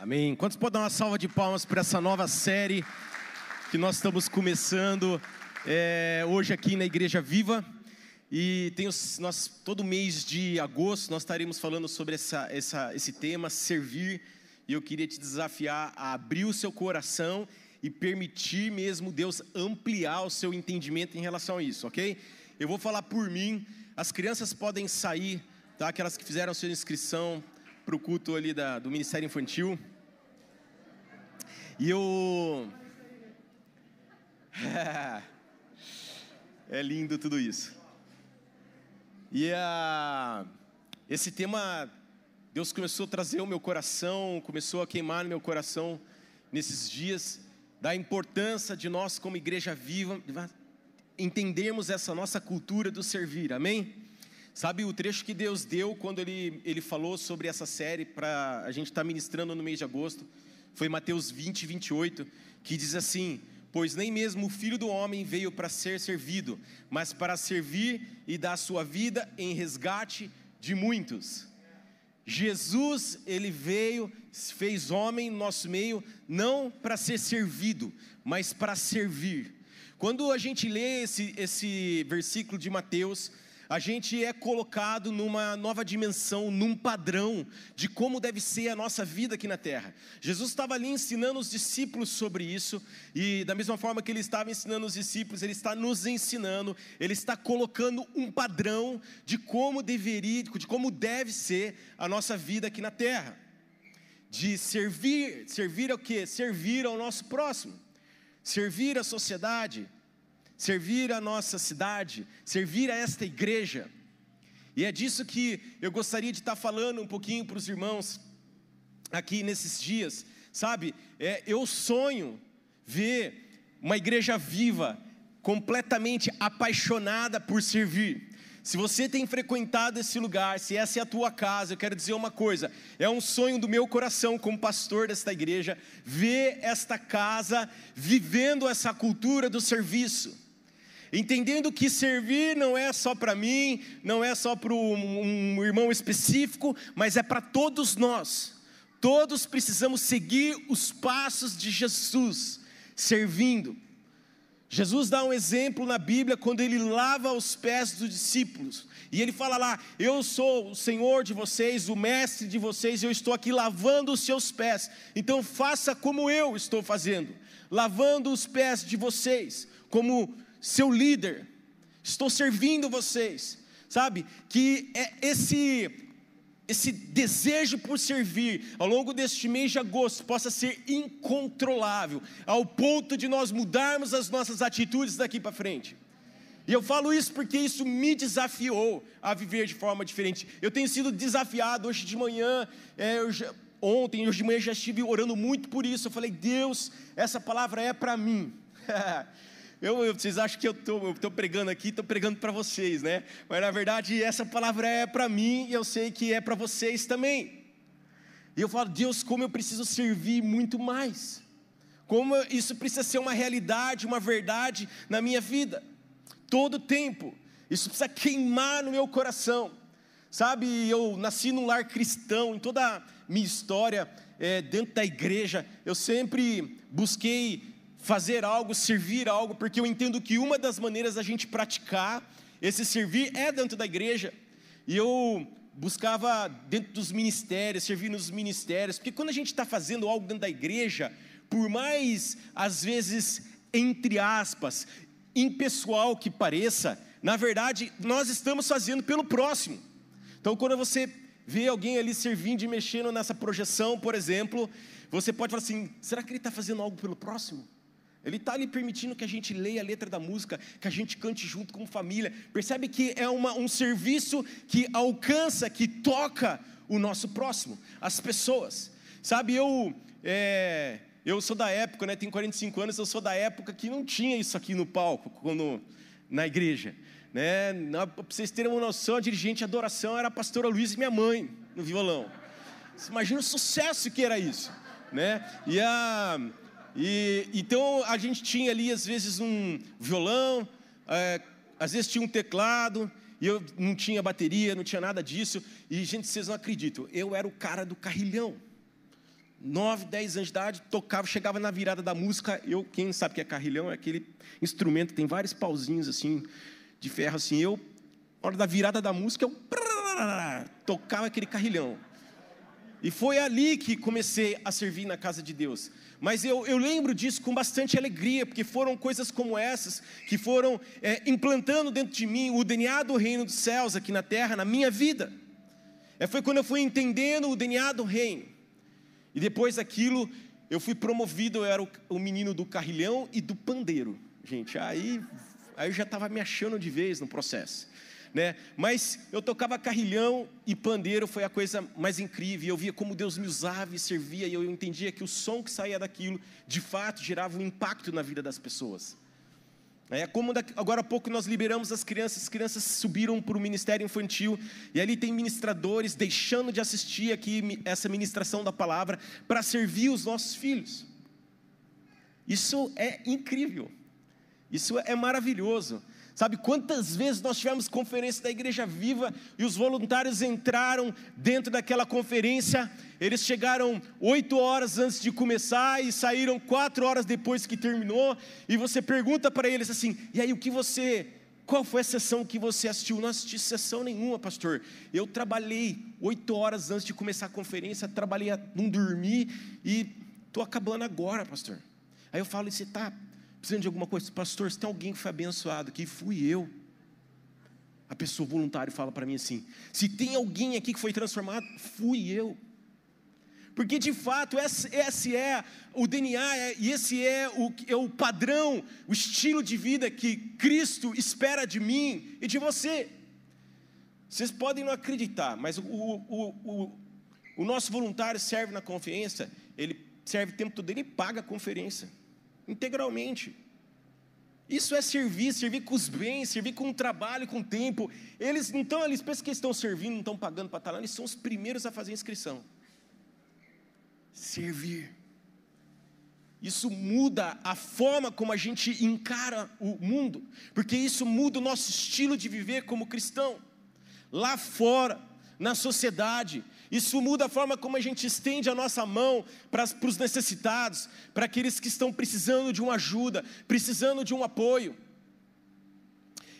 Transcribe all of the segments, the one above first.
Amém. Quantos podem dar uma salva de palmas para essa nova série que nós estamos começando é, hoje aqui na Igreja Viva? E tem os, nós, todo mês de agosto nós estaremos falando sobre essa, essa, esse tema, servir. E eu queria te desafiar a abrir o seu coração e permitir mesmo Deus ampliar o seu entendimento em relação a isso, ok? Eu vou falar por mim. As crianças podem sair, tá? Aquelas que fizeram sua inscrição para o culto ali da, do Ministério Infantil. E eu. é lindo tudo isso. E a, esse tema, Deus começou a trazer o meu coração, começou a queimar no meu coração nesses dias, da importância de nós, como igreja viva, entendermos essa nossa cultura do servir, amém? Sabe o trecho que Deus deu quando Ele, ele falou sobre essa série para a gente estar tá ministrando no mês de agosto? Foi Mateus 20, 28, que diz assim: Pois nem mesmo o filho do homem veio para ser servido, mas para servir e dar sua vida em resgate de muitos. Jesus, ele veio, fez homem no nosso meio, não para ser servido, mas para servir. Quando a gente lê esse, esse versículo de Mateus, a gente é colocado numa nova dimensão, num padrão de como deve ser a nossa vida aqui na terra. Jesus estava ali ensinando os discípulos sobre isso, e da mesma forma que ele estava ensinando os discípulos, ele está nos ensinando, ele está colocando um padrão de como deveria, de como deve ser a nossa vida aqui na terra. De servir, servir ao que? Servir ao nosso próximo, servir à sociedade, servir a nossa cidade, servir a esta igreja. E é disso que eu gostaria de estar falando um pouquinho para os irmãos aqui nesses dias, sabe? É, eu sonho ver uma igreja viva, completamente apaixonada por servir. Se você tem frequentado esse lugar, se essa é a tua casa, eu quero dizer uma coisa: é um sonho do meu coração, como pastor desta igreja, ver esta casa vivendo essa cultura do serviço entendendo que servir não é só para mim, não é só para um, irmão específico, mas é para todos nós. Todos precisamos seguir os passos de Jesus, servindo. Jesus dá um exemplo na Bíblia quando ele lava os pés dos discípulos. E ele fala lá: Eu sou o Senhor de vocês, o mestre de vocês, eu estou aqui lavando os seus pés. Então faça como eu estou fazendo, lavando os pés de vocês, como seu líder, estou servindo vocês, sabe? Que é esse esse desejo por servir ao longo deste mês de agosto possa ser incontrolável, ao ponto de nós mudarmos as nossas atitudes daqui para frente. E eu falo isso porque isso me desafiou a viver de forma diferente. Eu tenho sido desafiado hoje de manhã, é, já, ontem, hoje de manhã já estive orando muito por isso. Eu falei, Deus, essa palavra é para mim. Eu, eu, vocês acham que eu estou pregando aqui, estou pregando para vocês, né? Mas na verdade essa palavra é para mim e eu sei que é para vocês também. E eu falo, Deus, como eu preciso servir muito mais. Como isso precisa ser uma realidade, uma verdade na minha vida. Todo tempo. Isso precisa queimar no meu coração. Sabe, eu nasci num lar cristão, em toda a minha história, é, dentro da igreja, eu sempre busquei fazer algo, servir algo, porque eu entendo que uma das maneiras da gente praticar esse servir é dentro da igreja. E eu buscava dentro dos ministérios, servir nos ministérios, porque quando a gente está fazendo algo dentro da igreja, por mais às vezes, entre aspas, impessoal que pareça, na verdade, nós estamos fazendo pelo próximo. Então, quando você vê alguém ali servindo e mexendo nessa projeção, por exemplo, você pode falar assim: será que ele está fazendo algo pelo próximo? Ele está ali permitindo que a gente leia a letra da música, que a gente cante junto como família. Percebe que é uma, um serviço que alcança, que toca o nosso próximo, as pessoas. Sabe, eu, é, eu sou da época, né, tenho 45 anos, eu sou da época que não tinha isso aqui no palco, quando, na igreja. Né? Para vocês terem uma noção, a dirigente de adoração era a pastora Luiz e minha mãe no violão. Imagina o sucesso que era isso. Né? E a e, então a gente tinha ali às vezes um violão, é, às vezes tinha um teclado, e eu não tinha bateria, não tinha nada disso. E gente, vocês não acreditam, eu era o cara do carrilhão. 9, 10 anos de idade, tocava, chegava na virada da música. Eu, quem sabe que é carrilhão, é aquele instrumento, tem vários pauzinhos assim, de ferro assim. Eu, na hora da virada da música, eu tocava aquele carrilhão. E foi ali que comecei a servir na casa de Deus. Mas eu, eu lembro disso com bastante alegria, porque foram coisas como essas que foram é, implantando dentro de mim o DNA do reino dos céus aqui na terra, na minha vida. É, foi quando eu fui entendendo o DNA do reino. E depois daquilo, eu fui promovido, eu era o, o menino do carrilhão e do pandeiro. Gente, aí, aí eu já estava me achando de vez no processo né? Mas eu tocava carrilhão e pandeiro foi a coisa mais incrível. Eu via como Deus me usava e servia e eu entendia que o som que saía daquilo, de fato, gerava um impacto na vida das pessoas. É como agora há pouco nós liberamos as crianças, as crianças subiram para o ministério infantil e ali tem ministradores deixando de assistir aqui essa ministração da palavra para servir os nossos filhos. Isso é incrível. Isso é maravilhoso. Sabe quantas vezes nós tivemos conferência da Igreja Viva e os voluntários entraram dentro daquela conferência, eles chegaram oito horas antes de começar e saíram quatro horas depois que terminou, e você pergunta para eles assim: e aí o que você qual foi a sessão que você assistiu? Não assisti sessão nenhuma, pastor. Eu trabalhei oito horas antes de começar a conferência, trabalhei, não dormi e estou acabando agora, pastor. Aí eu falo, e você está precisando de alguma coisa, pastor, se tem alguém que foi abençoado aqui, fui eu. A pessoa voluntária fala para mim assim: se tem alguém aqui que foi transformado, fui eu. Porque de fato esse, é o DNA é, e esse é o, é o padrão, o estilo de vida que Cristo espera de mim e de você. Vocês podem não acreditar, mas o, o, o, o nosso voluntário serve na conferência, ele serve o tempo todo, ele paga a conferência integralmente. Isso é servir, servir com os bens, servir com o trabalho, com o tempo. Eles então, eles pensam que estão servindo, não estão pagando para estar lá, eles são os primeiros a fazer a inscrição. Servir. Isso muda a forma como a gente encara o mundo, porque isso muda o nosso estilo de viver como cristão. Lá fora, na sociedade. Isso muda a forma como a gente estende a nossa mão para, para os necessitados, para aqueles que estão precisando de uma ajuda, precisando de um apoio.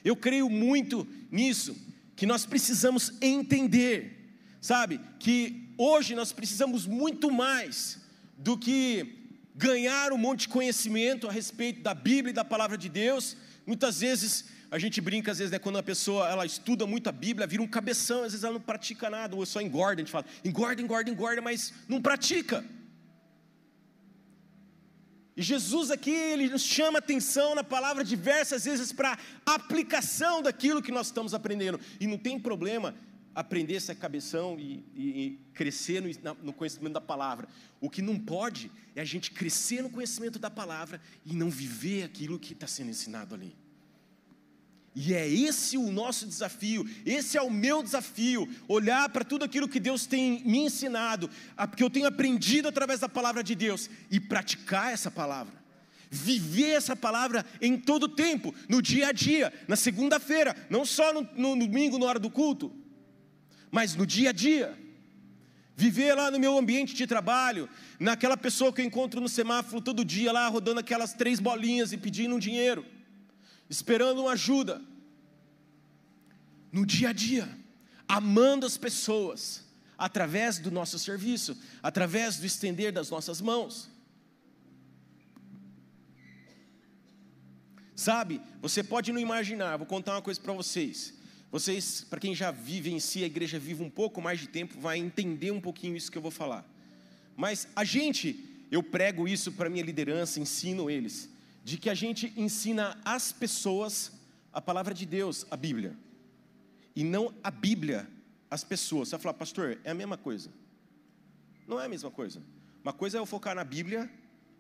Eu creio muito nisso, que nós precisamos entender, sabe, que hoje nós precisamos muito mais do que ganhar um monte de conhecimento a respeito da Bíblia e da palavra de Deus. Muitas vezes a gente brinca às vezes, né, quando a pessoa ela estuda muito a Bíblia, vira um cabeção, às vezes ela não pratica nada, ou só engorda, a gente fala, engorda, engorda, engorda, mas não pratica. E Jesus aqui, ele nos chama atenção na palavra diversas vezes para aplicação daquilo que nós estamos aprendendo. E não tem problema aprender essa cabeção e, e, e crescer no, no, conhecimento da palavra. O que não pode é a gente crescer no conhecimento da palavra e não viver aquilo que está sendo ensinado ali. E é esse o nosso desafio, esse é o meu desafio, olhar para tudo aquilo que Deus tem me ensinado, que eu tenho aprendido através da palavra de Deus e praticar essa palavra. Viver essa palavra em todo tempo, no dia a dia, na segunda-feira, não só no, no domingo, na hora do culto, mas no dia a dia. Viver lá no meu ambiente de trabalho, naquela pessoa que eu encontro no semáforo todo dia, lá rodando aquelas três bolinhas e pedindo um dinheiro esperando uma ajuda, no dia a dia, amando as pessoas, através do nosso serviço, através do estender das nossas mãos. Sabe, você pode não imaginar, vou contar uma coisa para vocês. Vocês, para quem já vive em si, a igreja vive um pouco mais de tempo, vai entender um pouquinho isso que eu vou falar. Mas a gente, eu prego isso para minha liderança, ensino eles de que a gente ensina às pessoas a palavra de Deus, a Bíblia, e não a Bíblia às pessoas. Você vai falar, pastor, é a mesma coisa. Não é a mesma coisa. Uma coisa é eu focar na Bíblia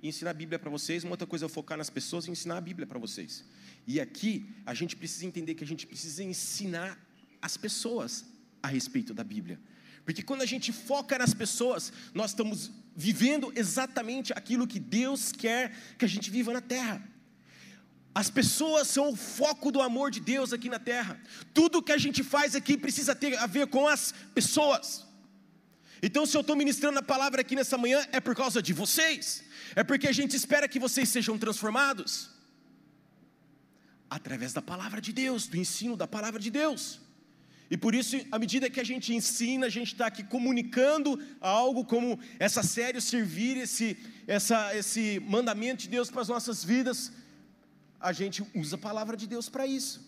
e ensinar a Bíblia para vocês, uma outra coisa é eu focar nas pessoas e ensinar a Bíblia para vocês. E aqui a gente precisa entender que a gente precisa ensinar as pessoas a respeito da Bíblia. Porque quando a gente foca nas pessoas, nós estamos vivendo exatamente aquilo que Deus quer que a gente viva na terra. As pessoas são o foco do amor de Deus aqui na terra. Tudo que a gente faz aqui precisa ter a ver com as pessoas. Então, se eu estou ministrando a palavra aqui nessa manhã, é por causa de vocês, é porque a gente espera que vocês sejam transformados através da palavra de Deus, do ensino da palavra de Deus. E por isso, à medida que a gente ensina, a gente está aqui comunicando algo como essa série, servir esse, essa, esse mandamento de Deus para as nossas vidas, a gente usa a palavra de Deus para isso,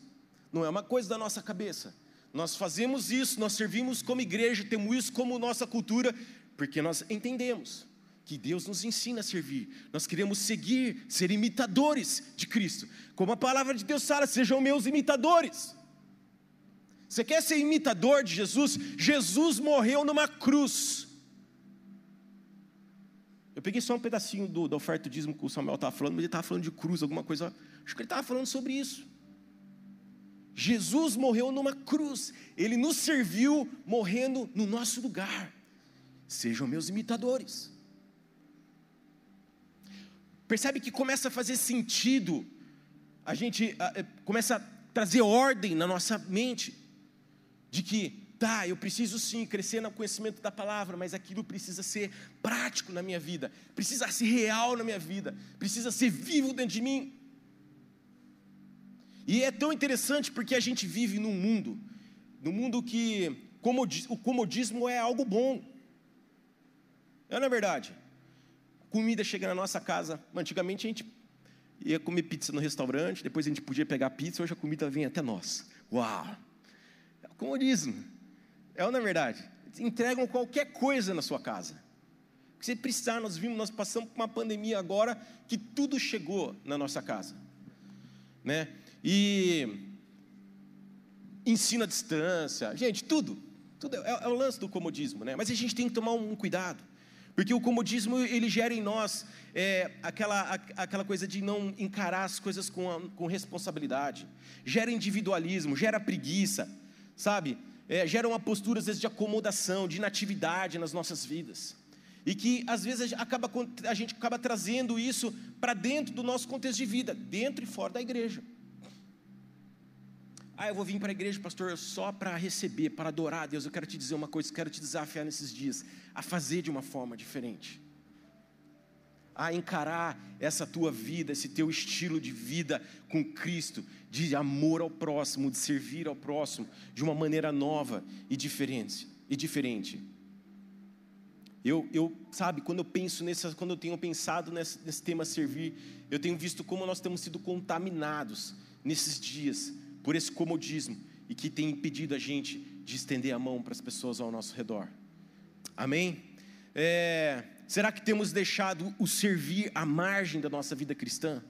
não é uma coisa da nossa cabeça. Nós fazemos isso, nós servimos como igreja, temos isso como nossa cultura, porque nós entendemos que Deus nos ensina a servir. Nós queremos seguir, ser imitadores de Cristo. Como a palavra de Deus fala, sejam meus imitadores. Você quer ser imitador de Jesus? Jesus morreu numa cruz. Eu peguei só um pedacinho do, da oferta dízimo que o Samuel estava falando, mas ele estava falando de cruz, alguma coisa. Acho que ele estava falando sobre isso. Jesus morreu numa cruz, ele nos serviu morrendo no nosso lugar. Sejam meus imitadores. Percebe que começa a fazer sentido, a gente a, a, é, começa a trazer ordem na nossa mente de que, tá, eu preciso sim crescer no conhecimento da palavra, mas aquilo precisa ser prático na minha vida, precisa ser real na minha vida, precisa ser vivo dentro de mim. E é tão interessante porque a gente vive num mundo, num mundo que o comodismo é algo bom. É na é verdade. Comida chega na nossa casa. Antigamente a gente ia comer pizza no restaurante, depois a gente podia pegar pizza, hoje a comida vem até nós. Uau! Comodismo. É ou não é verdade? Entregam qualquer coisa na sua casa. Se você precisar, nós vimos, nós passamos por uma pandemia agora que tudo chegou na nossa casa. Né? E ensino à distância, gente, tudo. Tudo é, é o lance do comodismo, né? Mas a gente tem que tomar um cuidado. Porque o comodismo ele gera em nós é, aquela, a, aquela coisa de não encarar as coisas com, a, com responsabilidade, gera individualismo, gera preguiça, sabe? É, gera uma postura, às vezes, de acomodação, de inatividade nas nossas vidas. E que, às vezes, acaba, a gente acaba trazendo isso para dentro do nosso contexto de vida, dentro e fora da igreja. Ah, eu vou vir para a igreja, pastor, só para receber, para adorar a Deus. Eu quero te dizer uma coisa, quero te desafiar nesses dias, a fazer de uma forma diferente. A encarar essa tua vida, esse teu estilo de vida com Cristo, de amor ao próximo, de servir ao próximo, de uma maneira nova e diferente. E diferente. Eu, eu, sabe, quando eu penso nessa, quando eu tenho pensado nesse, nesse tema servir, eu tenho visto como nós temos sido contaminados nesses dias por esse comodismo e que tem impedido a gente de estender a mão para as pessoas ao nosso redor. Amém? É, será que temos deixado o servir à margem da nossa vida cristã?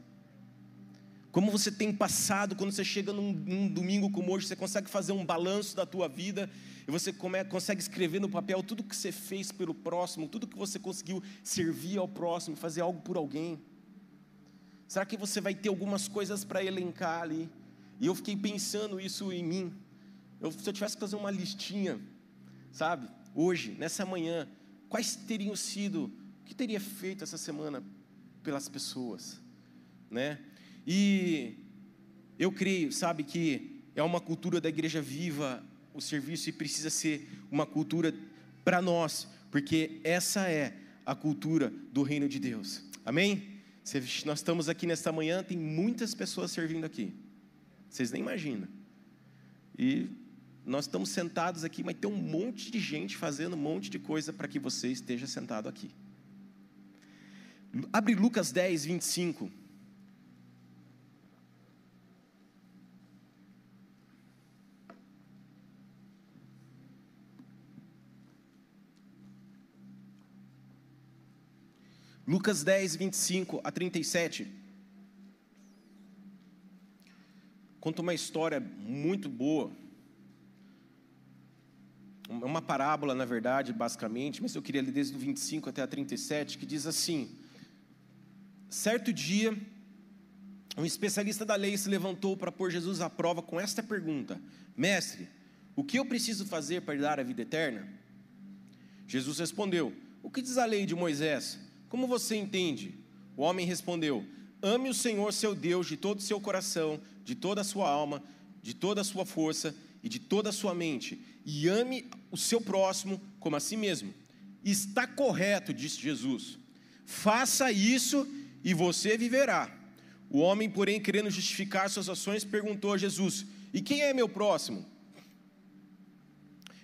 Como você tem passado, quando você chega num, num, domingo como hoje, você consegue fazer um balanço da tua vida e você come, consegue escrever no papel tudo que você fez pelo próximo, tudo que você conseguiu servir ao próximo, fazer algo por alguém. Será que você vai ter algumas coisas para elencar ali? E eu fiquei pensando isso em mim. Eu, se eu tivesse que fazer uma listinha, sabe, hoje, nessa manhã, quais teriam sido, o que teria feito essa semana pelas pessoas, né? E eu creio, sabe, que é uma cultura da igreja viva o serviço e precisa ser uma cultura para nós, porque essa é a cultura do reino de Deus. Amém? Nós estamos aqui nesta manhã, tem muitas pessoas servindo aqui. Vocês nem imaginam. E nós estamos sentados aqui, mas tem um monte de gente fazendo um monte de coisa para que você esteja sentado aqui. Abre Lucas 10, 25. Lucas 10, 25 a 37. Conta uma história muito boa. É uma parábola, na verdade, basicamente, mas eu queria ler desde o 25 até a 37, que diz assim: Certo dia, um especialista da lei se levantou para pôr Jesus à prova com esta pergunta: Mestre, o que eu preciso fazer para dar a vida eterna? Jesus respondeu: O que diz a lei de Moisés? Como você entende? O homem respondeu: Ame o Senhor seu Deus de todo o seu coração, de toda a sua alma, de toda a sua força e de toda a sua mente, e ame o seu próximo como a si mesmo. está correto, disse Jesus. Faça isso e você viverá. O homem, porém, querendo justificar suas ações, perguntou a Jesus: E quem é meu próximo?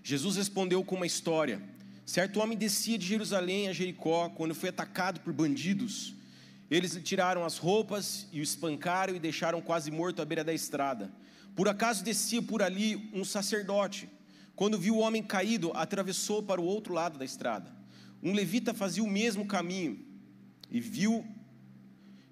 Jesus respondeu com uma história. Certo homem descia de Jerusalém a Jericó quando foi atacado por bandidos. Eles tiraram as roupas e o espancaram e deixaram quase morto à beira da estrada. Por acaso descia por ali um sacerdote. Quando viu o homem caído, atravessou para o outro lado da estrada. Um levita fazia o mesmo caminho e viu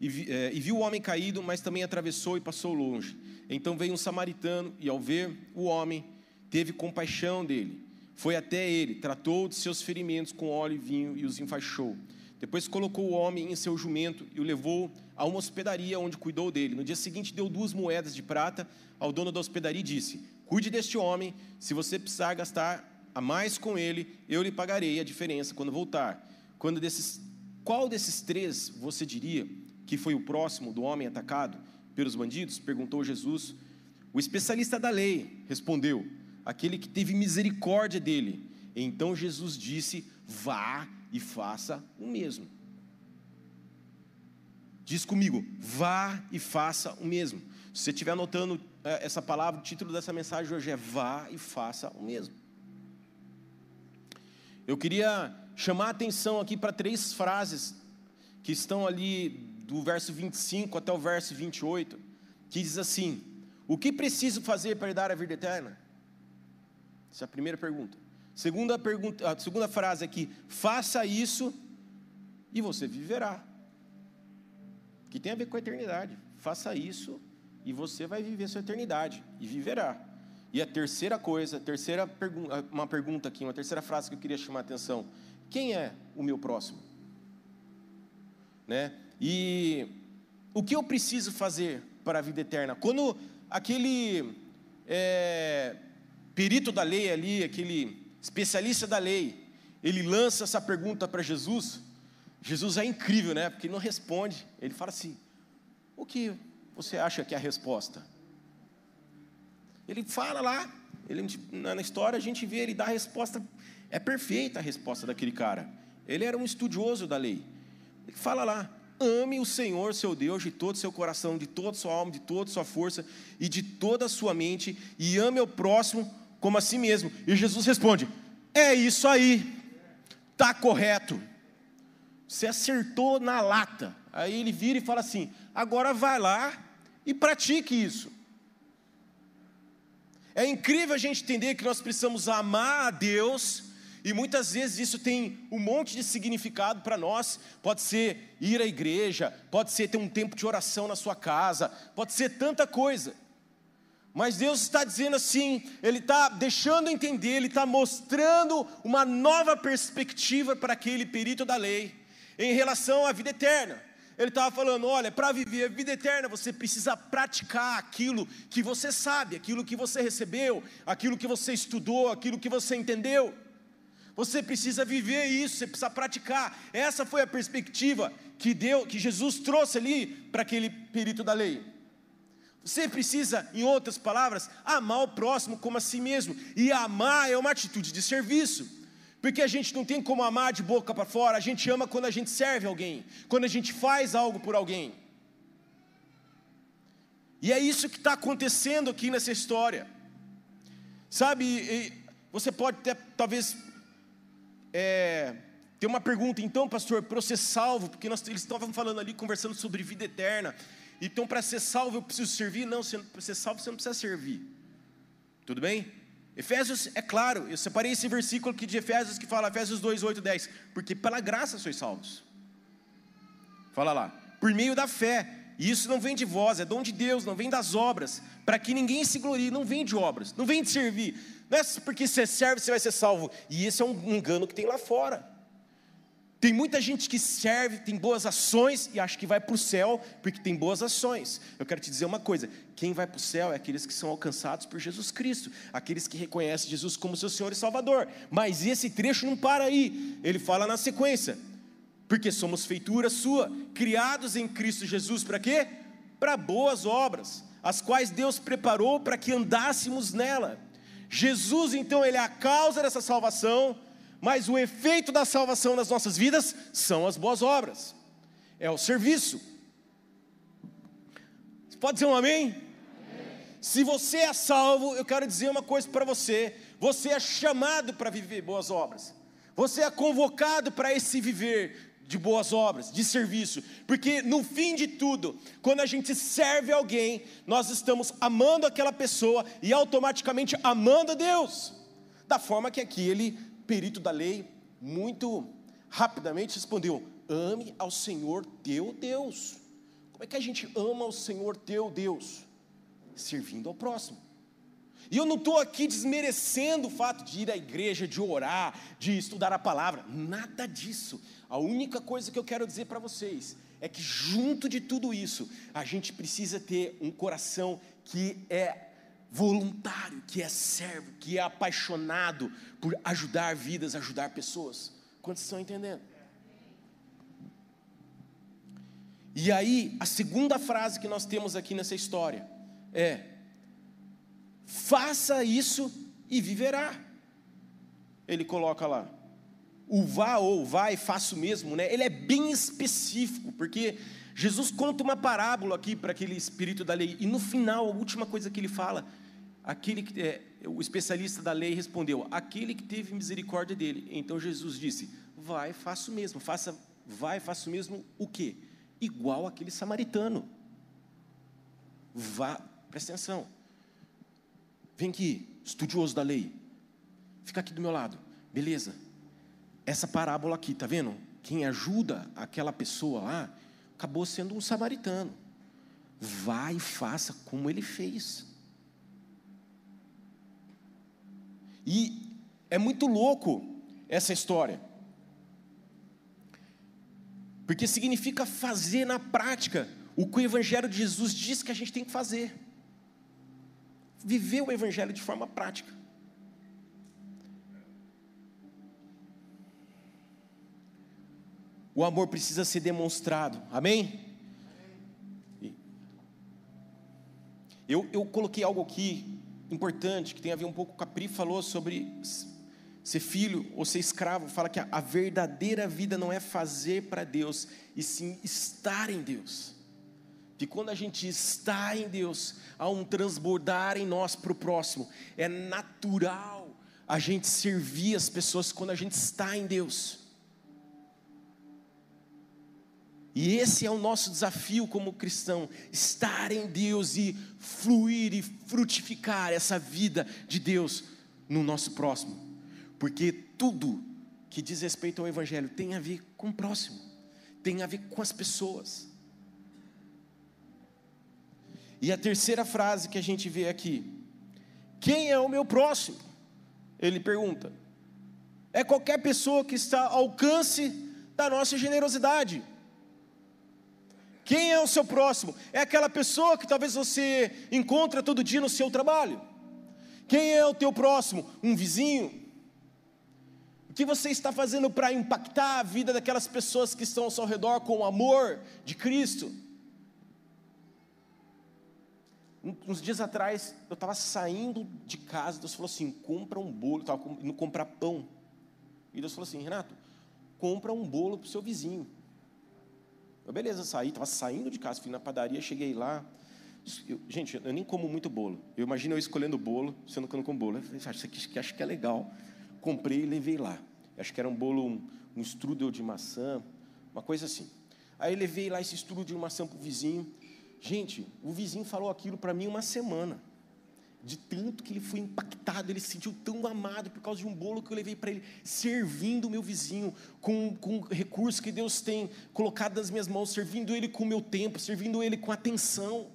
e, vi, é, e viu o homem caído, mas também atravessou e passou longe. Então veio um samaritano e, ao ver o homem, teve compaixão dele. Foi até ele, tratou de seus ferimentos com óleo e vinho e os enfaixou. Depois colocou o homem em seu jumento e o levou a uma hospedaria onde cuidou dele. No dia seguinte, deu duas moedas de prata ao dono da hospedaria e disse: Cuide deste homem, se você precisar gastar a mais com ele, eu lhe pagarei a diferença quando voltar. Quando desses, qual desses três você diria que foi o próximo do homem atacado pelos bandidos? perguntou Jesus. O especialista da lei respondeu: aquele que teve misericórdia dele. Então Jesus disse: vá e faça o mesmo. Diz comigo, vá e faça o mesmo. Se você estiver anotando é, essa palavra, o título dessa mensagem hoje é Vá e faça o mesmo. Eu queria chamar a atenção aqui para três frases que estão ali do verso 25 até o verso 28, que diz assim: O que preciso fazer para dar a vida eterna? Essa é a primeira pergunta. Segunda pergunta, a segunda frase aqui: faça isso e você viverá. Que tem a ver com a eternidade. Faça isso e você vai viver sua eternidade e viverá. E a terceira coisa, terceira uma pergunta aqui, uma terceira frase que eu queria chamar a atenção: quem é o meu próximo? Né? E o que eu preciso fazer para a vida eterna? Quando aquele é, perito da lei ali, aquele especialista da lei, ele lança essa pergunta para Jesus, Jesus é incrível, né? Porque ele não responde. Ele fala assim: O que você acha que é a resposta? Ele fala lá, ele, na história a gente vê, ele dá a resposta, é perfeita a resposta daquele cara. Ele era um estudioso da lei. Ele fala lá: ame o Senhor seu Deus de todo o seu coração, de toda a sua alma, de toda a sua força e de toda a sua mente, e ame o próximo como a si mesmo. E Jesus responde: É isso aí, está correto. Você acertou na lata. Aí ele vira e fala assim: agora vai lá e pratique isso. É incrível a gente entender que nós precisamos amar a Deus, e muitas vezes isso tem um monte de significado para nós. Pode ser ir à igreja, pode ser ter um tempo de oração na sua casa, pode ser tanta coisa. Mas Deus está dizendo assim, Ele está deixando entender, Ele está mostrando uma nova perspectiva para aquele perito da lei, em relação à vida eterna. Ele estava falando: olha, para viver a vida eterna você precisa praticar aquilo que você sabe, aquilo que você recebeu, aquilo que você estudou, aquilo que você entendeu. Você precisa viver isso, você precisa praticar. Essa foi a perspectiva que deu, que Jesus trouxe ali para aquele perito da lei. Você precisa, em outras palavras, amar o próximo como a si mesmo. E amar é uma atitude de serviço. Porque a gente não tem como amar de boca para fora, a gente ama quando a gente serve alguém, quando a gente faz algo por alguém. E é isso que está acontecendo aqui nessa história. Sabe, você pode ter, talvez, é, ter uma pergunta, então, pastor, para eu ser salvo, porque nós, eles estavam falando ali, conversando sobre vida eterna. Então, para ser salvo, eu preciso servir? Não, para ser salvo, você não precisa servir. Tudo bem? Efésios, é claro, eu separei esse versículo aqui de Efésios que fala, Efésios 2, 8, 10. Porque pela graça sois salvos. Fala lá. Por meio da fé. E isso não vem de vós, é dom de Deus, não vem das obras. Para que ninguém se glorie, não vem de obras, não vem de servir. Não é porque você serve, você vai ser salvo. E esse é um engano que tem lá fora. Tem muita gente que serve, tem boas ações e acha que vai para o céu porque tem boas ações. Eu quero te dizer uma coisa: quem vai para o céu é aqueles que são alcançados por Jesus Cristo, aqueles que reconhecem Jesus como seu Senhor e Salvador. Mas esse trecho não para aí, ele fala na sequência: porque somos feitura sua, criados em Cristo Jesus para quê? Para boas obras, as quais Deus preparou para que andássemos nela. Jesus, então, ele é a causa dessa salvação mas o efeito da salvação nas nossas vidas são as boas obras, é o serviço. Pode dizer um amém? Se você é salvo, eu quero dizer uma coisa para você: você é chamado para viver boas obras, você é convocado para esse viver de boas obras, de serviço, porque no fim de tudo, quando a gente serve alguém, nós estamos amando aquela pessoa e automaticamente amando a Deus, da forma que aquele perito da lei, muito rapidamente respondeu: ame ao Senhor teu Deus. Como é que a gente ama ao Senhor teu Deus? Servindo ao próximo. E eu não estou aqui desmerecendo o fato de ir à igreja, de orar, de estudar a palavra, nada disso. A única coisa que eu quero dizer para vocês é que, junto de tudo isso, a gente precisa ter um coração que é voluntário, que é servo, que é apaixonado por ajudar vidas, ajudar pessoas. Quantos estão entendendo? E aí, a segunda frase que nós temos aqui nessa história é: faça isso e viverá. Ele coloca lá, o vá ou vai, faço mesmo, né? Ele é bem específico, porque Jesus conta uma parábola aqui para aquele espírito da lei, e no final, a última coisa que ele fala, aquele que é, o especialista da lei respondeu: aquele que teve misericórdia dele. Então Jesus disse: vai, faço mesmo, faça, vai, faço mesmo o quê? Igual aquele samaritano. Vá, presta atenção. Vem aqui, estudioso da lei. Fica aqui do meu lado. Beleza? essa parábola aqui, tá vendo? Quem ajuda aquela pessoa lá acabou sendo um samaritano. Vá e faça como ele fez. E é muito louco essa história. Porque significa fazer na prática o que o Evangelho de Jesus diz que a gente tem que fazer. Viver o Evangelho de forma prática. O amor precisa ser demonstrado, amém? Eu, eu coloquei algo aqui importante, que tem a ver um pouco com a Pri falou sobre ser filho ou ser escravo. Fala que a, a verdadeira vida não é fazer para Deus, e sim estar em Deus. Que quando a gente está em Deus, há um transbordar em nós para o próximo. É natural a gente servir as pessoas quando a gente está em Deus. E esse é o nosso desafio como cristão: estar em Deus e fluir e frutificar essa vida de Deus no nosso próximo, porque tudo que diz respeito ao Evangelho tem a ver com o próximo, tem a ver com as pessoas. E a terceira frase que a gente vê aqui: Quem é o meu próximo? Ele pergunta. É qualquer pessoa que está ao alcance da nossa generosidade. Quem é o seu próximo? É aquela pessoa que talvez você encontra todo dia no seu trabalho. Quem é o teu próximo? Um vizinho? O que você está fazendo para impactar a vida daquelas pessoas que estão ao seu redor com o amor de Cristo? Uns dias atrás, eu estava saindo de casa, Deus falou assim: compra um bolo, estava indo comprar pão. E Deus falou assim: Renato, compra um bolo para o seu vizinho. Eu, beleza, saí, estava saindo de casa, fui na padaria, cheguei lá. Eu, gente, eu nem como muito bolo. Eu imagino eu escolhendo bolo, sendo que eu não como bolo. Eu falei, acho, que, acho que é legal. Comprei e levei lá. Acho que era um bolo, um, um strudel de maçã, uma coisa assim. Aí levei lá esse strudel de maçã para o vizinho. Gente, o vizinho falou aquilo para mim uma semana de tanto que ele foi impactado, ele se sentiu tão amado por causa de um bolo que eu levei para ele, servindo o meu vizinho, com, com recursos que Deus tem colocado nas minhas mãos, servindo ele com o meu tempo, servindo ele com atenção.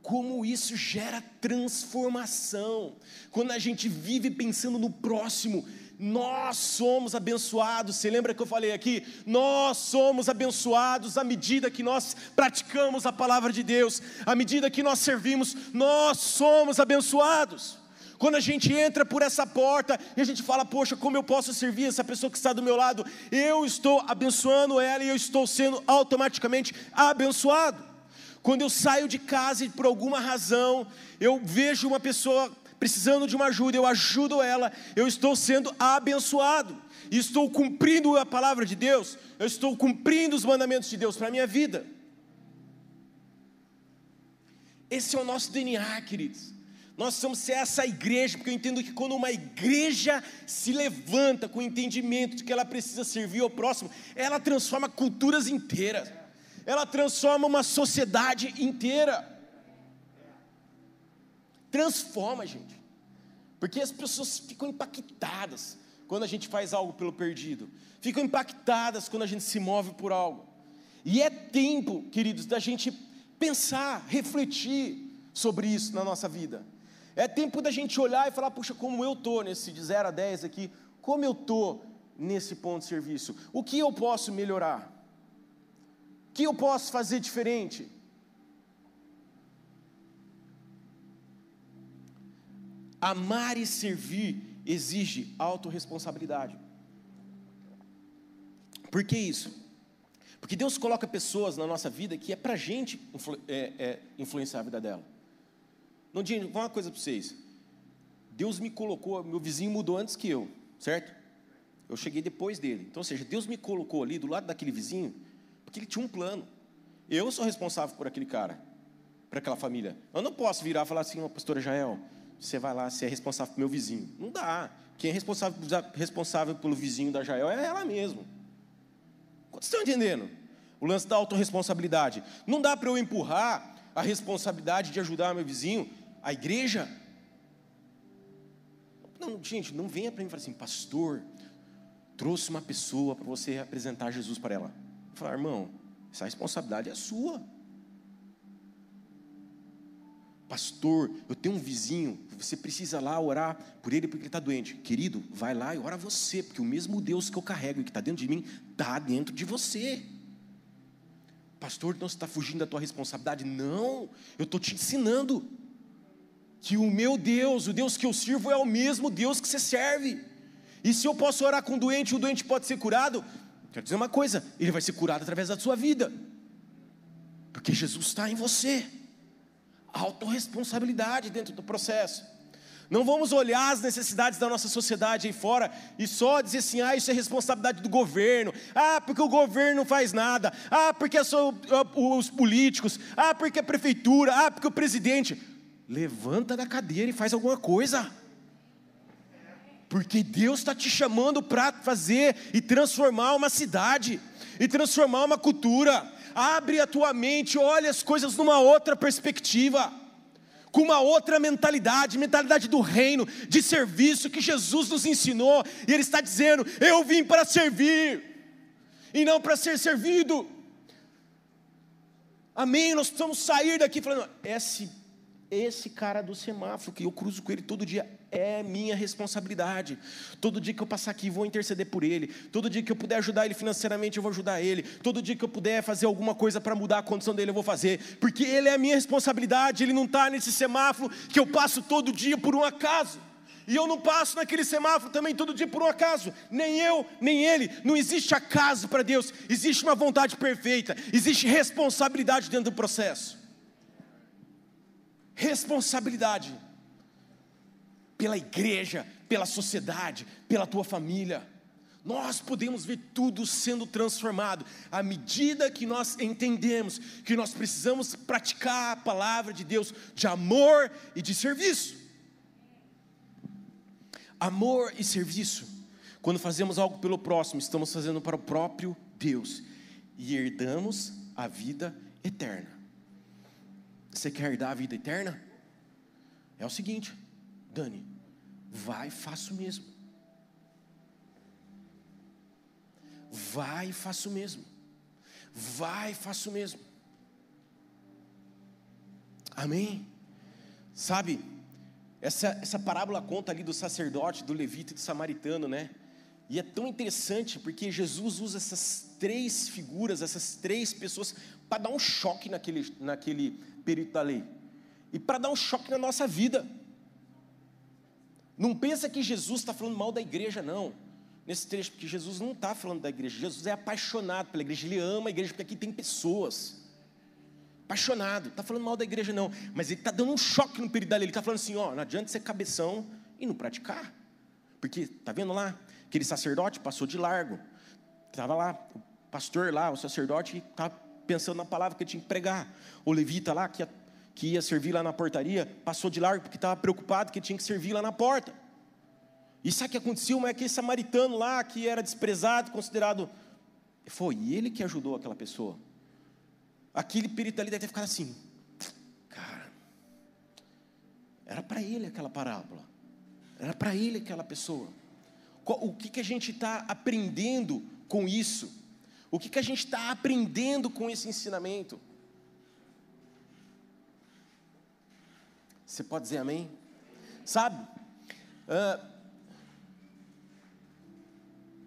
Como isso gera transformação, quando a gente vive pensando no próximo, nós somos abençoados. Você lembra que eu falei aqui? Nós somos abençoados à medida que nós praticamos a palavra de Deus, à medida que nós servimos, nós somos abençoados. Quando a gente entra por essa porta e a gente fala, poxa, como eu posso servir essa pessoa que está do meu lado? Eu estou abençoando ela e eu estou sendo automaticamente abençoado. Quando eu saio de casa e por alguma razão eu vejo uma pessoa precisando de uma ajuda, eu ajudo ela, eu estou sendo abençoado, estou cumprindo a palavra de Deus, eu estou cumprindo os mandamentos de Deus para a minha vida. Esse é o nosso DNA, queridos. Nós somos ser essa igreja, porque eu entendo que quando uma igreja se levanta com o entendimento de que ela precisa servir ao próximo, ela transforma culturas inteiras, ela transforma uma sociedade inteira. Transforma, gente, porque as pessoas ficam impactadas quando a gente faz algo pelo perdido, ficam impactadas quando a gente se move por algo, e é tempo, queridos, da gente pensar, refletir sobre isso na nossa vida. É tempo da gente olhar e falar, puxa, como eu estou nesse de 0 a 10 aqui, como eu estou nesse ponto de serviço? O que eu posso melhorar? O que eu posso fazer diferente? Amar e servir exige autorresponsabilidade. Por que isso? Porque Deus coloca pessoas na nossa vida que é para a gente influ é, é, influenciar a vida dela. Não digo uma coisa para vocês. Deus me colocou, meu vizinho mudou antes que eu, certo? Eu cheguei depois dele. Então, ou seja, Deus me colocou ali do lado daquele vizinho, porque ele tinha um plano. Eu sou responsável por aquele cara, por aquela família. Eu não posso virar e falar assim, oh, pastora Jael, você vai lá, você é responsável pelo meu vizinho. Não dá. Quem é responsável, responsável pelo vizinho da Jael é ela mesma. Vocês estão entendendo? O lance da autorresponsabilidade. Não dá para eu empurrar a responsabilidade de ajudar meu vizinho a igreja. Não, gente, não venha para mim e fale assim, pastor, trouxe uma pessoa para você apresentar Jesus para ela. Falar, irmão, essa responsabilidade é sua. Pastor, eu tenho um vizinho, você precisa lá orar por ele porque ele está doente. Querido, vai lá e ora você, porque o mesmo Deus que eu carrego e que está dentro de mim, está dentro de você. Pastor, então você está fugindo da tua responsabilidade? Não, eu estou te ensinando que o meu Deus, o Deus que eu sirvo, é o mesmo Deus que você serve. E se eu posso orar com o doente, o doente pode ser curado, quero dizer uma coisa: ele vai ser curado através da sua vida, porque Jesus está em você. Autoresponsabilidade dentro do processo. Não vamos olhar as necessidades da nossa sociedade aí fora e só dizer assim: ah, isso é responsabilidade do governo, ah, porque o governo não faz nada, ah, porque os políticos, ah, porque a prefeitura, ah, porque o presidente. Levanta da cadeira e faz alguma coisa. Porque Deus está te chamando para fazer e transformar uma cidade, e transformar uma cultura. Abre a tua mente, olha as coisas numa outra perspectiva, com uma outra mentalidade, mentalidade do reino, de serviço que Jesus nos ensinou, e Ele está dizendo: Eu vim para servir, e não para ser servido. Amém? Nós precisamos sair daqui falando: esse esse cara do semáforo, que eu cruzo com ele todo dia, é minha responsabilidade. Todo dia que eu passar aqui, vou interceder por ele. Todo dia que eu puder ajudar ele financeiramente, eu vou ajudar ele. Todo dia que eu puder fazer alguma coisa para mudar a condição dele, eu vou fazer. Porque ele é a minha responsabilidade, ele não está nesse semáforo que eu passo todo dia por um acaso. E eu não passo naquele semáforo também todo dia por um acaso. Nem eu, nem ele. Não existe acaso para Deus. Existe uma vontade perfeita. Existe responsabilidade dentro do processo responsabilidade pela igreja, pela sociedade, pela tua família. Nós podemos ver tudo sendo transformado à medida que nós entendemos que nós precisamos praticar a palavra de Deus de amor e de serviço. Amor e serviço. Quando fazemos algo pelo próximo, estamos fazendo para o próprio Deus e herdamos a vida eterna. Você quer dar a vida eterna? É o seguinte, Dani, vai e faça o mesmo. Vai e faça o mesmo. Vai e faça o mesmo. Amém? Sabe, essa, essa parábola conta ali do sacerdote, do levita e do samaritano, né? E é tão interessante porque Jesus usa essas três figuras, essas três pessoas, para dar um choque naquele, naquele perito da lei e para dar um choque na nossa vida. Não pensa que Jesus está falando mal da igreja, não. Nesse trecho, porque Jesus não está falando da igreja, Jesus é apaixonado pela igreja, ele ama a igreja, porque aqui tem pessoas. apaixonado, está falando mal da igreja não, mas ele está dando um choque no período dele, ele está falando assim, ó, não adianta ser cabeção e não praticar, porque, tá vendo lá, aquele sacerdote passou de largo, estava lá, o pastor lá, o sacerdote, estava pensando na palavra que ele tinha que pregar, o levita lá, que ia, que ia servir lá na portaria, passou de largo porque estava preocupado que tinha que servir lá na porta, e sabe o que aconteceu? Mas aquele samaritano lá, que era desprezado, considerado, foi ele que ajudou aquela pessoa, aquele perito ali deve ter ficado assim, cara, era para ele aquela parábola, era para ele aquela pessoa. O que, que a gente está aprendendo com isso? O que, que a gente está aprendendo com esse ensinamento? Você pode dizer amém? Sabe? Uh,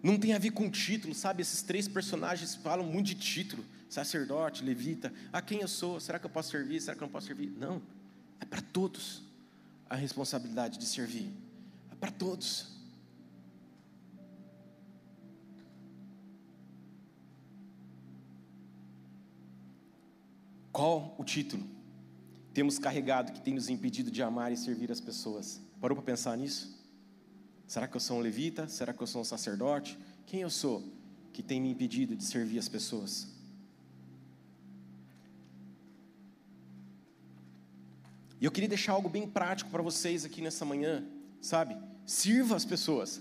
não tem a ver com título, sabe? Esses três personagens falam muito de título sacerdote, levita, a quem eu sou, será que eu posso servir, será que eu não posso servir? Não, é para todos a responsabilidade de servir, é para todos. Qual o título? Temos carregado que tem nos impedido de amar e servir as pessoas. Parou para pensar nisso? Será que eu sou um levita? Será que eu sou um sacerdote? Quem eu sou que tem me impedido de servir as pessoas? E eu queria deixar algo bem prático para vocês aqui nessa manhã, sabe? Sirva as pessoas.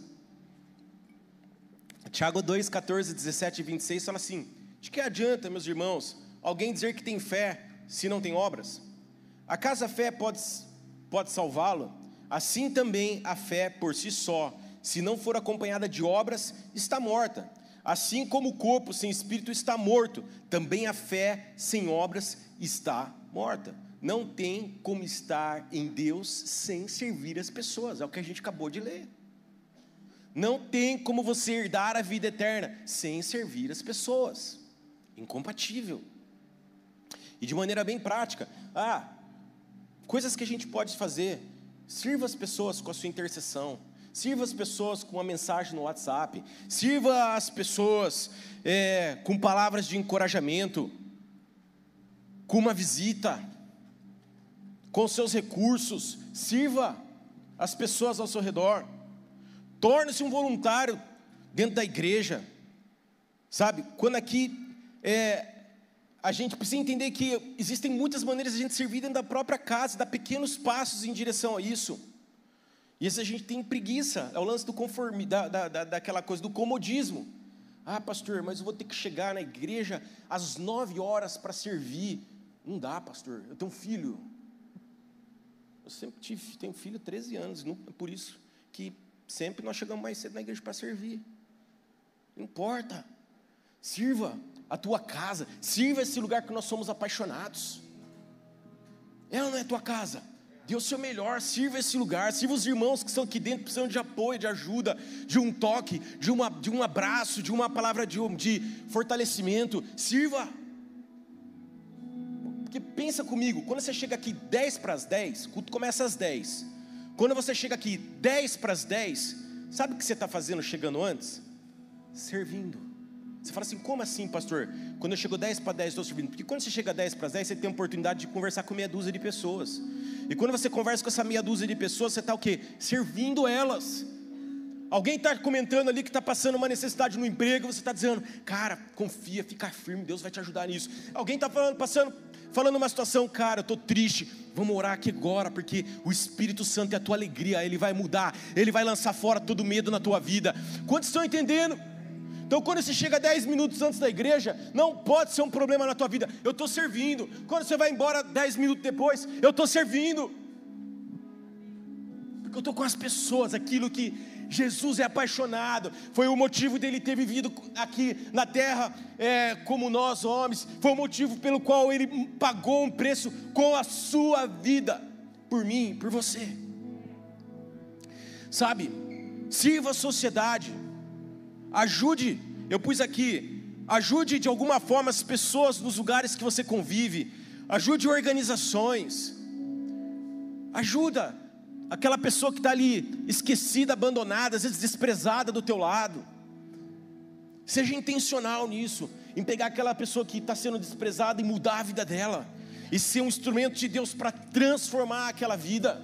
Tiago 2, 14, 17 e 26 fala assim: De que adianta, meus irmãos, alguém dizer que tem fé se não tem obras? Acaso a fé pode, pode salvá-lo? Assim também a fé por si só, se não for acompanhada de obras, está morta. Assim como o corpo sem espírito está morto, também a fé sem obras está morta não tem como estar em Deus sem servir as pessoas, é o que a gente acabou de ler. Não tem como você herdar a vida eterna sem servir as pessoas. Incompatível. E de maneira bem prática, ah, coisas que a gente pode fazer. Sirva as pessoas com a sua intercessão. Sirva as pessoas com uma mensagem no WhatsApp. Sirva as pessoas é, com palavras de encorajamento. Com uma visita com seus recursos, sirva as pessoas ao seu redor, torne-se um voluntário dentro da igreja, sabe? Quando aqui é, a gente precisa entender que existem muitas maneiras de a gente servir dentro da própria casa, dar pequenos passos em direção a isso. E esse a gente tem preguiça, é o lance do conforme, da, da, da, daquela coisa do comodismo. Ah, pastor, mas eu vou ter que chegar na igreja às nove horas para servir. Não dá, pastor, eu tenho um filho, eu sempre tive, tenho filho 13 anos, é por isso que sempre nós chegamos mais cedo na igreja para servir. Não importa. Sirva a tua casa, sirva esse lugar que nós somos apaixonados. É ou não é tua casa? Dê o seu melhor, sirva esse lugar, sirva os irmãos que estão aqui dentro, precisam de apoio, de ajuda, de um toque, de, uma, de um abraço, de uma palavra de, de fortalecimento. Sirva. Porque pensa comigo, quando você chega aqui 10 para as 10, o culto começa às 10. Quando você chega aqui 10 para as 10, sabe o que você está fazendo chegando antes? Servindo. Você fala assim, como assim, pastor? Quando eu chego 10 para 10, estou servindo. Porque quando você chega 10 para 10, você tem a oportunidade de conversar com meia dúzia de pessoas. E quando você conversa com essa meia dúzia de pessoas, você está o quê? Servindo elas. Alguém está comentando ali que está passando uma necessidade no emprego, você está dizendo, cara, confia, fica firme, Deus vai te ajudar nisso. Alguém está falando, passando falando uma situação, cara, eu estou triste, vamos orar aqui agora, porque o Espírito Santo é a tua alegria, ele vai mudar, ele vai lançar fora todo medo na tua vida. Quantos estão entendendo? Então, quando você chega 10 minutos antes da igreja, não pode ser um problema na tua vida. Eu estou servindo. Quando você vai embora 10 minutos depois, eu estou servindo. Porque eu estou com as pessoas, aquilo que Jesus é apaixonado, foi o motivo dele ter vivido aqui na terra é, como nós homens, foi o motivo pelo qual ele pagou um preço com a sua vida, por mim, por você. Sabe, sirva a sociedade, ajude, eu pus aqui, ajude de alguma forma as pessoas nos lugares que você convive, ajude organizações, ajuda aquela pessoa que está ali esquecida, abandonada, às vezes desprezada do teu lado. Seja intencional nisso, em pegar aquela pessoa que está sendo desprezada e mudar a vida dela. e ser um instrumento de Deus para transformar aquela vida.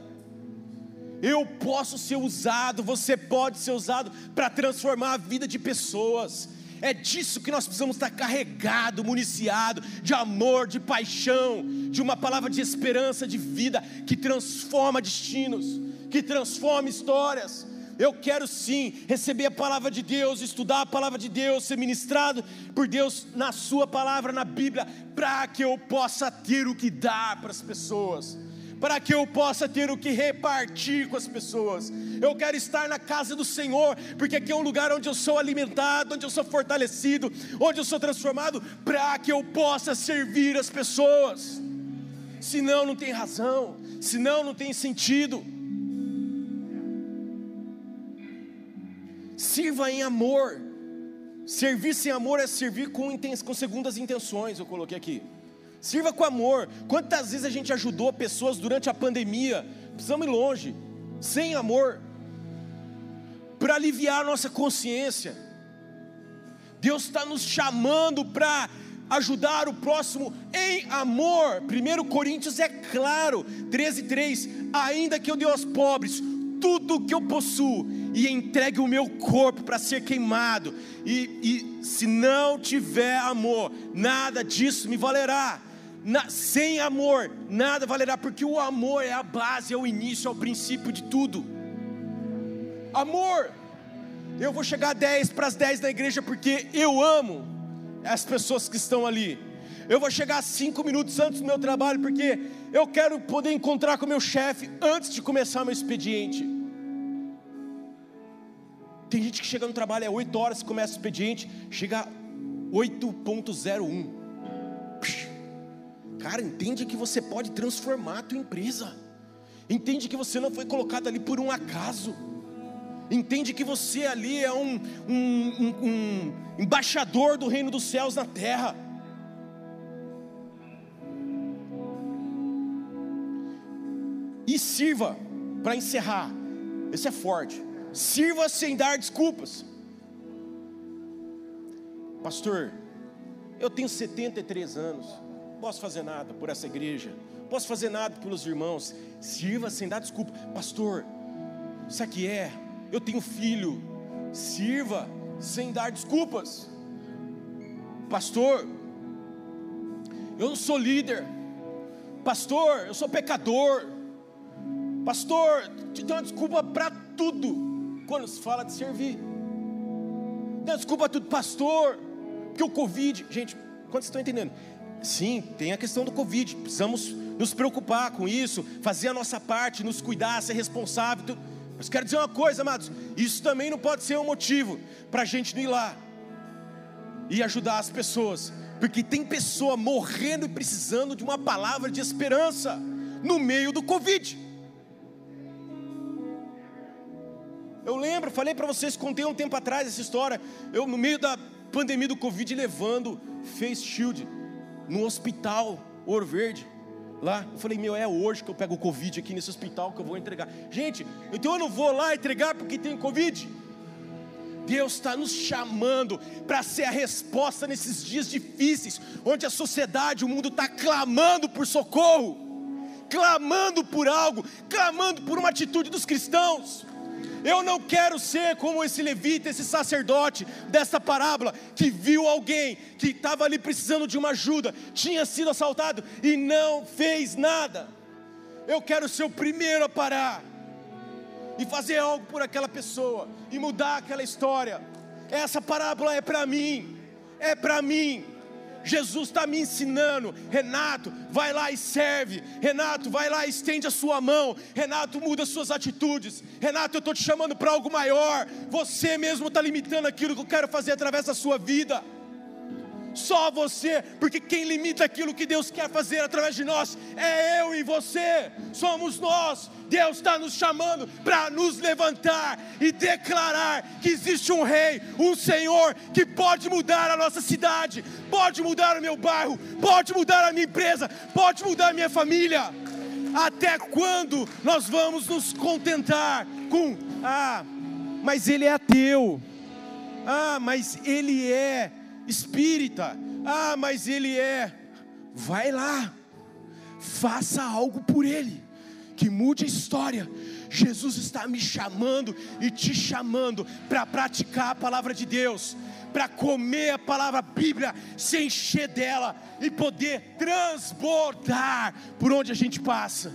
Eu posso ser usado, você pode ser usado para transformar a vida de pessoas. É disso que nós precisamos estar carregado, municiado de amor, de paixão, de uma palavra de esperança, de vida que transforma destinos, que transforma histórias. Eu quero sim receber a palavra de Deus, estudar a palavra de Deus, ser ministrado por Deus na Sua palavra, na Bíblia, para que eu possa ter o que dar para as pessoas para que eu possa ter o que repartir com as pessoas. Eu quero estar na casa do Senhor, porque aqui é um lugar onde eu sou alimentado, onde eu sou fortalecido, onde eu sou transformado, para que eu possa servir as pessoas. Senão não tem razão, senão não tem sentido. Sirva em amor. Servir sem amor é servir com, com segundas intenções, eu coloquei aqui. Sirva com amor. Quantas vezes a gente ajudou pessoas durante a pandemia? Precisamos ir longe, sem amor, para aliviar a nossa consciência. Deus está nos chamando para ajudar o próximo em amor. 1 Coríntios é claro, 13, 3. Ainda que eu dê aos pobres tudo o que eu possuo e entregue o meu corpo para ser queimado, e, e se não tiver amor, nada disso me valerá. Na, sem amor, nada valerá, porque o amor é a base, é o início, é o princípio de tudo. Amor, eu vou chegar 10 para as 10 na igreja porque eu amo as pessoas que estão ali. Eu vou chegar cinco minutos antes do meu trabalho porque eu quero poder encontrar com o meu chefe antes de começar meu expediente. Tem gente que chega no trabalho é 8 horas, começa o expediente, chega 8.01. Cara, entende que você pode transformar a tua empresa. Entende que você não foi colocado ali por um acaso. Entende que você ali é um, um, um, um embaixador do reino dos céus na terra. E sirva, para encerrar, esse é forte. Sirva sem dar desculpas. Pastor, eu tenho 73 anos posso fazer nada por essa igreja, posso fazer nada pelos irmãos. Sirva sem dar desculpa, pastor. Isso aqui é, eu tenho filho. Sirva sem dar desculpas, pastor. Eu não sou líder, pastor. Eu sou pecador, pastor. Te deu uma desculpa para tudo quando se fala de servir. Dá desculpa tudo, pastor, porque o Covid, gente, quantos estão entendendo? Sim, tem a questão do Covid, precisamos nos preocupar com isso, fazer a nossa parte, nos cuidar, ser responsável. Mas quero dizer uma coisa, amados: isso também não pode ser um motivo para a gente não ir lá e ajudar as pessoas, porque tem pessoa morrendo e precisando de uma palavra de esperança no meio do Covid. Eu lembro, falei para vocês, contei um tempo atrás essa história. Eu, no meio da pandemia do Covid, levando face shield no hospital Ouro Verde. Lá, eu falei, meu, é hoje que eu pego o Covid aqui nesse hospital que eu vou entregar. Gente, então eu não vou lá entregar porque tem Covid. Deus está nos chamando para ser a resposta nesses dias difíceis, onde a sociedade, o mundo está clamando por socorro, clamando por algo, clamando por uma atitude dos cristãos. Eu não quero ser como esse levita, esse sacerdote dessa parábola, que viu alguém que estava ali precisando de uma ajuda, tinha sido assaltado e não fez nada. Eu quero ser o primeiro a parar e fazer algo por aquela pessoa e mudar aquela história. Essa parábola é para mim, é para mim. Jesus está me ensinando, Renato, vai lá e serve, Renato, vai lá e estende a sua mão, Renato, muda suas atitudes, Renato, eu estou te chamando para algo maior, você mesmo está limitando aquilo que eu quero fazer através da sua vida. Só você, porque quem limita aquilo que Deus quer fazer através de nós é eu e você, somos nós. Deus está nos chamando para nos levantar e declarar que existe um Rei, um Senhor que pode mudar a nossa cidade, pode mudar o meu bairro, pode mudar a minha empresa, pode mudar a minha família. Até quando nós vamos nos contentar com, ah, mas ele é ateu, ah, mas ele é espírita. Ah, mas ele é. Vai lá. faça algo por ele, que mude a história. Jesus está me chamando e te chamando para praticar a palavra de Deus, para comer a palavra Bíblia, se encher dela e poder transbordar por onde a gente passa.